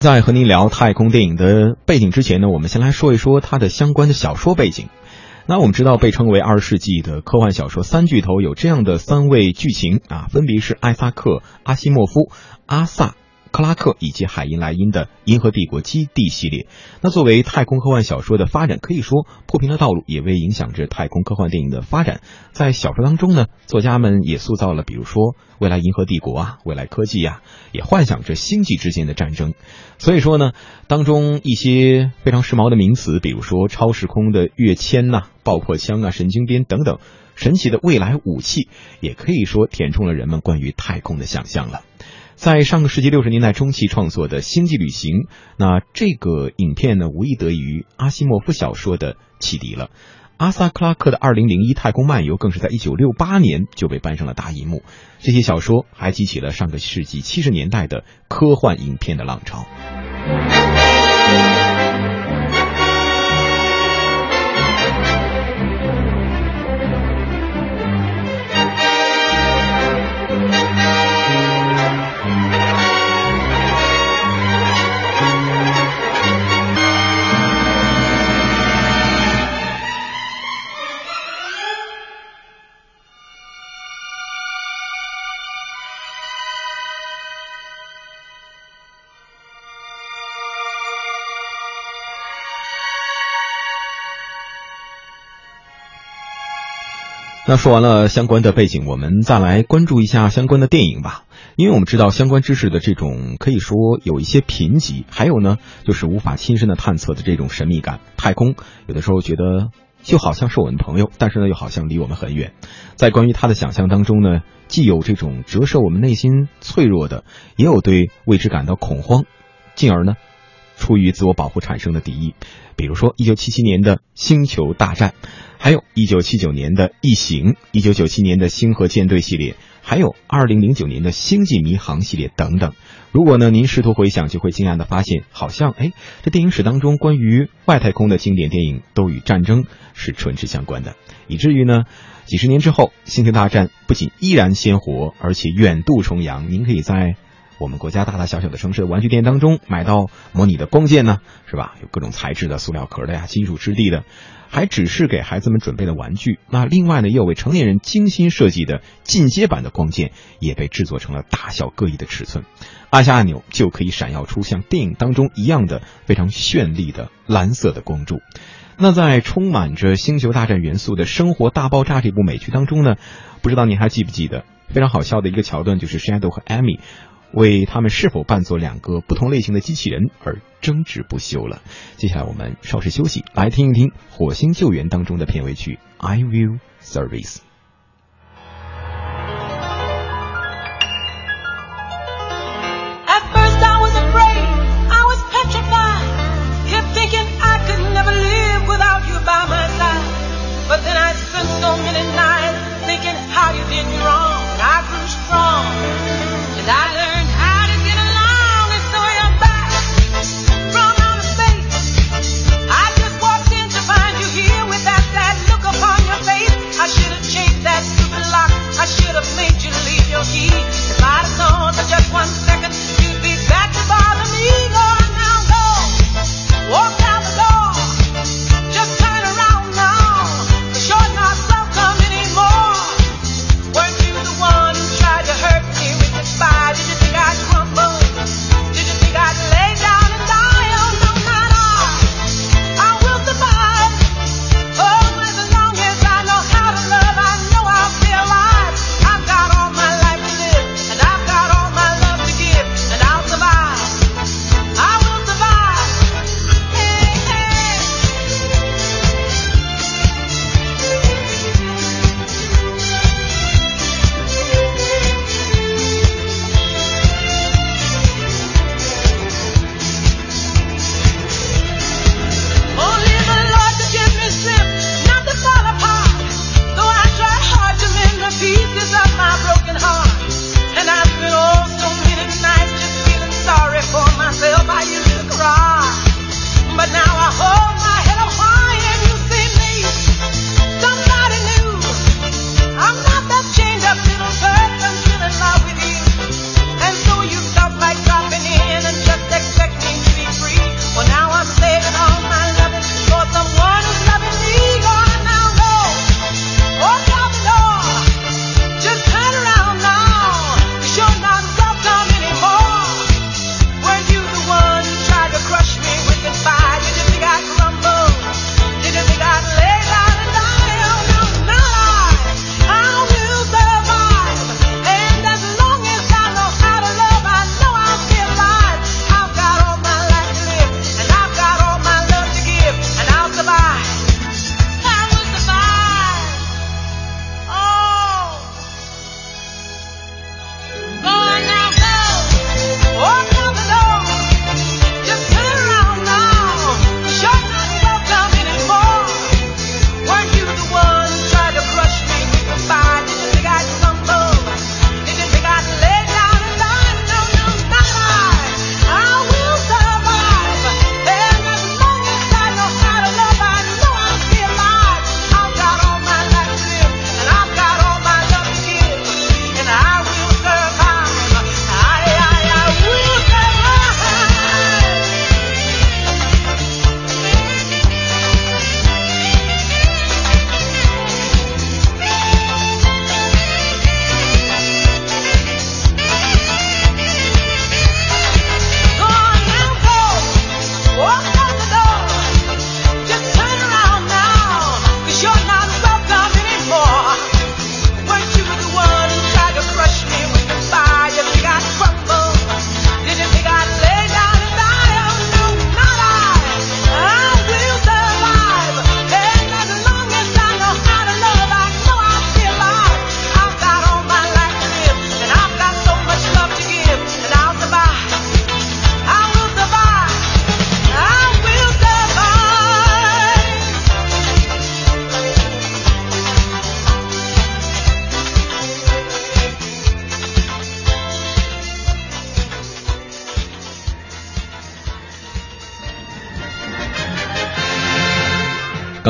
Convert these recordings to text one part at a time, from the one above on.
在和您聊太空电影的背景之前呢，我们先来说一说它的相关的小说背景。那我们知道，被称为二十世纪的科幻小说三巨头有这样的三位剧情啊，分别是艾萨克·阿西莫夫、阿萨。克拉克以及海因莱因的《银河帝国基地》系列，那作为太空科幻小说的发展，可以说铺平了道路，也为影响着太空科幻电影的发展。在小说当中呢，作家们也塑造了，比如说未来银河帝国啊，未来科技呀，也幻想着星际之间的战争。所以说呢，当中一些非常时髦的名词，比如说超时空的跃迁呐、爆破枪啊、神经鞭等等神奇的未来武器，也可以说填充了人们关于太空的想象了。在上个世纪六十年代中期创作的《星际旅行》，那这个影片呢，无疑得益于阿西莫夫小说的启迪了。阿萨克拉克的《二零零一太空漫游》更是在一九六八年就被搬上了大银幕。这些小说还激起了上个世纪七十年代的科幻影片的浪潮。那说完了相关的背景，我们再来关注一下相关的电影吧。因为我们知道相关知识的这种可以说有一些贫瘠，还有呢就是无法亲身的探测的这种神秘感。太空有的时候觉得就好像是我们的朋友，但是呢又好像离我们很远。在关于他的想象当中呢，既有这种折射我们内心脆弱的，也有对未知感到恐慌，进而呢出于自我保护产生的敌意。比如说一九七七年的《星球大战》。还有一九七九年的《异形》，一九九七年的《星河舰队》系列，还有二零零九年的《星际迷航》系列等等。如果呢您试图回想，就会惊讶的发现，好像哎，这电影史当中关于外太空的经典电影都与战争是唇齿相关的，以至于呢，几十年之后，《星球大战》不仅依然鲜活，而且远渡重洋。您可以在。我们国家大大小小的城市的玩具店当中买到模拟的光剑呢，是吧？有各种材质的，塑料壳的呀，金属质地的，还只是给孩子们准备的玩具。那另外呢，也有为成年人精心设计的进阶版的光剑，也被制作成了大小各异的尺寸。按下按钮就可以闪耀出像电影当中一样的非常绚丽的蓝色的光柱。那在充满着星球大战元素的生活大爆炸这部美剧当中呢，不知道您还记不记得非常好笑的一个桥段，就是 Shadow 和 Amy。为他们是否扮作两个不同类型的机器人而争执不休了。接下来我们稍事休息，来听一听《火星救援》当中的片尾曲《I Will Service》。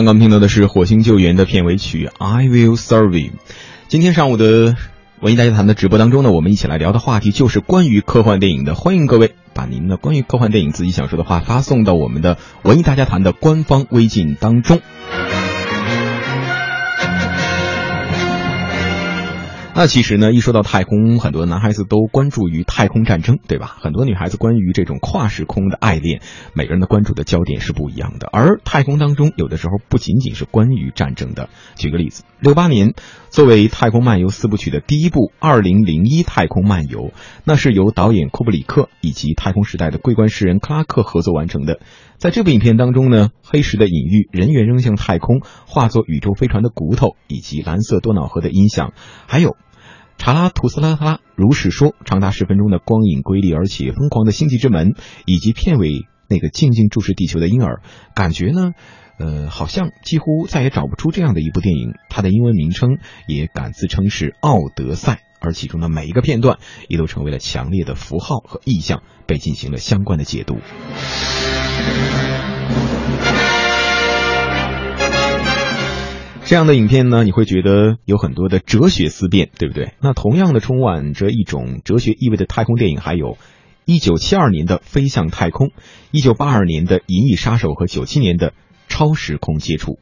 刚刚听到的是《火星救援》的片尾曲《I Will Serve You》。今天上午的文艺大家谈的直播当中呢，我们一起来聊的话题就是关于科幻电影的。欢迎各位把您的关于科幻电影自己想说的话发送到我们的文艺大家谈的官方微信当中。那其实呢，一说到太空，很多男孩子都关注于太空战争，对吧？很多女孩子关于这种跨时空的爱恋，每个人的关注的焦点是不一样的。而太空当中，有的时候不仅仅是关于战争的。举个例子，六八年作为《太空漫游》四部曲的第一部《二零零一太空漫游》，那是由导演库布里克以及太空时代的桂冠诗人克拉克合作完成的。在这部影片当中呢，黑石的隐喻、人员扔向太空化作宇宙飞船的骨头，以及蓝色多瑙河的音响，还有查拉图斯拉特拉如是说长达十分钟的光影瑰丽而且疯狂的星际之门，以及片尾那个静静注视地球的婴儿，感觉呢，呃，好像几乎再也找不出这样的一部电影。它的英文名称也敢自称是《奥德赛》，而其中的每一个片段也都成为了强烈的符号和意象，被进行了相关的解读。这样的影片呢，你会觉得有很多的哲学思辨，对不对？那同样的充满着一种哲学意味的太空电影，还有一九七二年的《飞向太空》一九八二年的《银翼杀手》和九七年的《超时空接触》。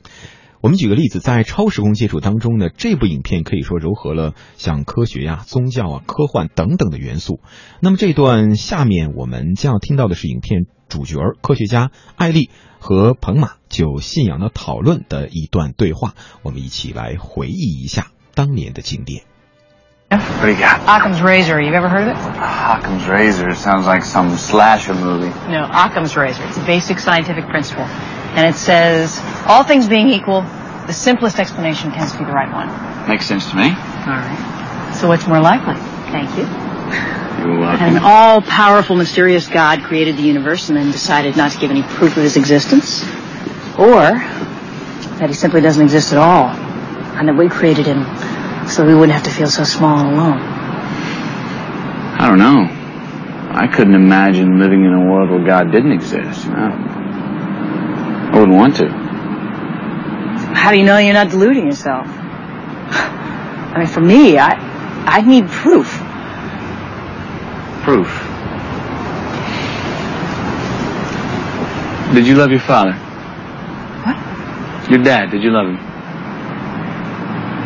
我们举个例子，在《超时空接触》当中呢，这部影片可以说糅合了像科学呀、宗教啊、科幻等等的元素。那么这段下面我们将要听到的是影片主角科学家艾丽和彭马就信仰的讨论的一段对话，我们一起来回忆一下当年的经典。 What do you got? Occam's razor. You've ever heard of it? Occam's razor sounds like some slasher movie. No, Occam's razor. It's a basic scientific principle. And it says, all things being equal, the simplest explanation tends to be the right one. Makes sense to me. All right. So what's more likely? Thank you. An all-powerful, mysterious God created the universe and then decided not to give any proof of his existence. Or that he simply doesn't exist at all. And that we created him so we wouldn't have to feel so small and alone. I don't know. I couldn't imagine living in a world where God didn't exist. No. I wouldn't want to. How do you know you're not deluding yourself? I mean, for me, I, I need proof. Proof. Did you love your father? What? Your dad, did you love him?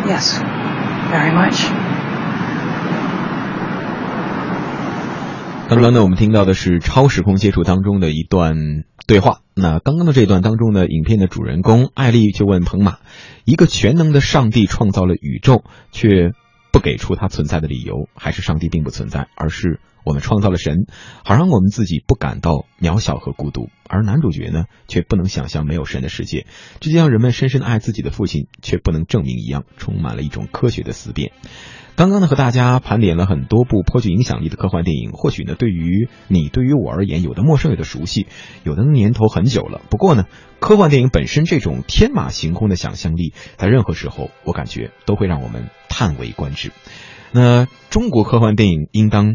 Yes, very much. 刚刚呢，我们听到的是《超时空接触》当中的一段对话。那刚刚的这段当中呢，影片的主人公艾丽就问彭马：“一个全能的上帝创造了宇宙，却不给出它存在的理由，还是上帝并不存在，而是我们创造了神，好让我们自己不感到渺小和孤独？而男主角呢，却不能想象没有神的世界，这就像人们深深爱自己的父亲，却不能证明一样，充满了一种科学的思辨。”刚刚呢，和大家盘点了很多部颇具影响力的科幻电影，或许呢，对于你，对于我而言，有的陌生，有的熟悉，有的年头很久了。不过呢，科幻电影本身这种天马行空的想象力，在任何时候，我感觉都会让我们叹为观止。那中国科幻电影应当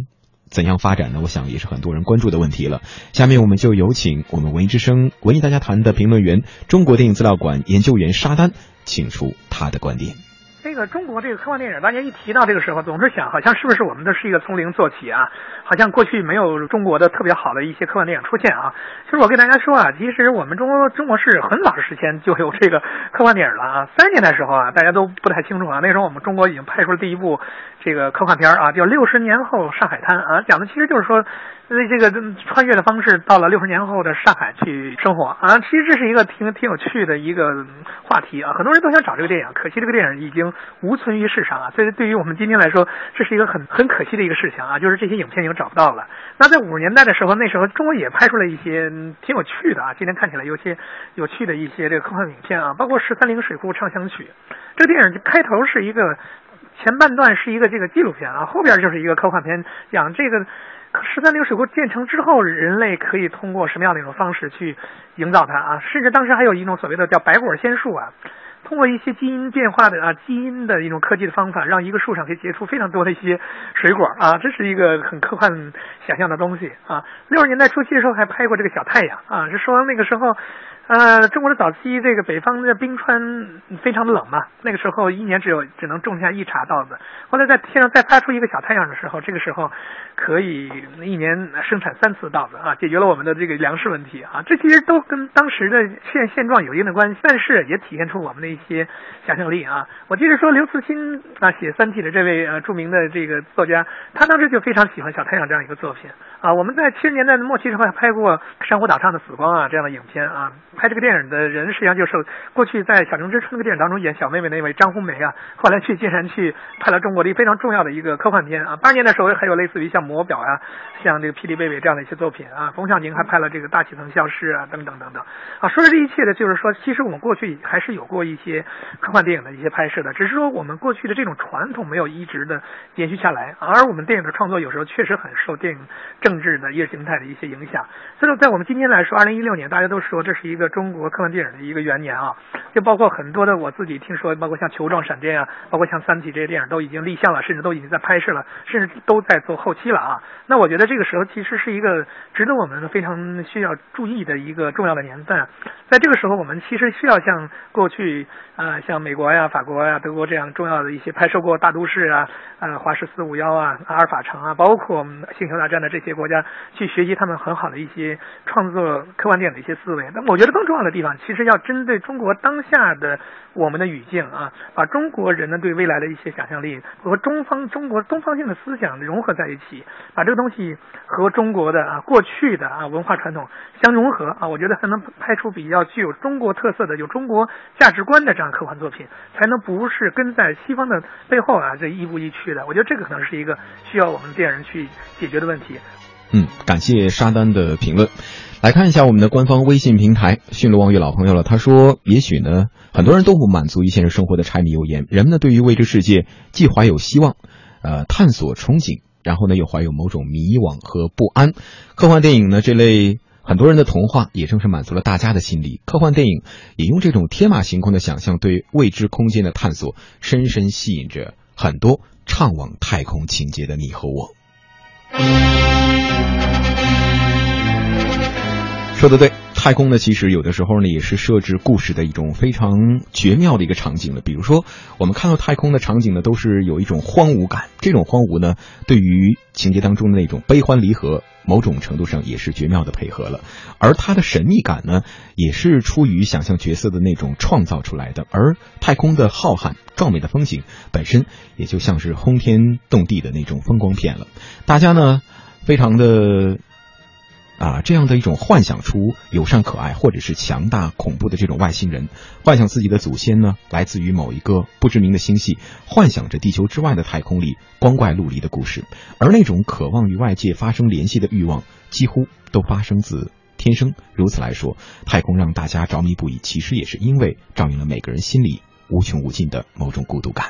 怎样发展呢？我想也是很多人关注的问题了。下面我们就有请我们文艺之声文艺大家谈的评论员、中国电影资料馆研究员沙丹，请出他的观点。这个中国这个科幻电影，大家一提到这个时候，总是想，好像是不是我们的是一个从零做起啊？好像过去没有中国的特别好的一些科幻电影出现啊。其实我跟大家说啊，其实我们中国中国是很早之前就有这个科幻电影了啊。三年代时候啊，大家都不太清楚啊，那时候我们中国已经拍出了第一部这个科幻片啊，叫《六十年后上海滩》啊，讲的其实就是说。呃，这个穿越的方式到了六十年后的上海去生活啊，其实这是一个挺挺有趣的一个话题啊，很多人都想找这个电影，可惜这个电影已经无存于世上啊，所以对于我们今天来说，这是一个很很可惜的一个事情啊，就是这些影片已经找不到了。那在五十年代的时候，那时候中国也拍出了一些挺有趣的啊，今天看起来有些有趣的一些这个科幻影片啊，包括《十三陵水库畅想曲》，这个电影开头是一个前半段是一个这个纪录片啊，后边就是一个科幻片，讲这个。十三陵水库建成之后，人类可以通过什么样的一种方式去营造它啊？甚至当时还有一种所谓的叫白果仙树啊，通过一些基因变化的啊基因的一种科技的方法，让一个树上可以结出非常多的一些水果啊，这是一个很科幻想象的东西啊。六十年代初期的时候还拍过这个小太阳啊，是说那个时候。呃，中国的早期这个北方的冰川非常的冷嘛，那个时候一年只有只能种下一茬稻子。后来在天上再发出一个小太阳的时候，这个时候可以一年生产三次稻子啊，解决了我们的这个粮食问题啊。这其实都跟当时的现现状有一定的关系，但是也体现出我们的一些想象力啊。我记得说刘慈欣啊写《三体》的这位呃著名的这个作家，他当时就非常喜欢小太阳这样一个作品啊。我们在七十年代的末期时候还拍过《珊瑚岛上的死光》啊这样的影片啊。拍这个电影的人实际上就是过去在《小城之春》那个电影当中演小妹妹那位张红梅啊，后来去竟然去拍了中国的一非常重要的一个科幻片啊。八十年代时候还有类似于像《魔表》啊、像这个《霹雳贝贝》这样的一些作品啊。冯小宁还拍了这个《大气层消失》啊，等等等等啊。说的这一切的就是说，其实我们过去还是有过一些科幻电影的一些拍摄的，只是说我们过去的这种传统没有一直的延续下来，而我们电影的创作有时候确实很受电影政治的意识形态的一些影响。所以说，在我们今天来说，二零一六年大家都说这是一个。中国科幻电影的一个元年啊，就包括很多的我自己听说，包括像《球状闪电》啊，包括像《三体》这些电影都已经立项了，甚至都已经在拍摄了，甚至都在做后期了啊。那我觉得这个时候其实是一个值得我们非常需要注意的一个重要的年份。在这个时候，我们其实需要像过去啊，像美国呀、法国呀、德国这样重要的一些拍摄过大都市啊、呃华氏四五幺啊、阿尔法城啊，包括星球大战的这些国家去学习他们很好的一些创作科幻电影的一些思维。那么我觉得更重要的地方，其实要针对中国当下的我们的语境啊，把中国人呢对未来的一些想象力和中方中国东方性的思想融合在一起，把这个东西和中国的啊过去的啊文化传统相融合啊，我觉得才能拍出比较具有中国特色的、有中国价值观的这样科幻作品，才能不是跟在西方的背后啊这亦步亦趋的。我觉得这个可能是一个需要我们电影人去解决的问题。嗯，感谢沙丹的评论。来看一下我们的官方微信平台，驯鹿望月老朋友了。他说：“也许呢，很多人都不满足于现实生活的柴米油盐，人们呢对于未知世界既怀有希望，呃，探索憧憬，然后呢又怀有某种迷惘和不安。科幻电影呢这类很多人的童话，也正是满足了大家的心理。科幻电影也用这种天马行空的想象对未知空间的探索，深深吸引着很多畅往太空情节的你和我。”说的对，太空呢，其实有的时候呢，也是设置故事的一种非常绝妙的一个场景了。比如说，我们看到太空的场景呢，都是有一种荒芜感。这种荒芜呢，对于情节当中的那种悲欢离合，某种程度上也是绝妙的配合了。而它的神秘感呢，也是出于想象角色的那种创造出来的。而太空的浩瀚壮美的风景本身，也就像是轰天动地的那种风光片了。大家呢，非常的。啊，这样的一种幻想出友善可爱或者是强大恐怖的这种外星人，幻想自己的祖先呢来自于某一个不知名的星系，幻想着地球之外的太空里光怪陆离的故事，而那种渴望与外界发生联系的欲望，几乎都发生自天生。如此来说，太空让大家着迷不已，其实也是因为照应了每个人心里无穷无尽的某种孤独感。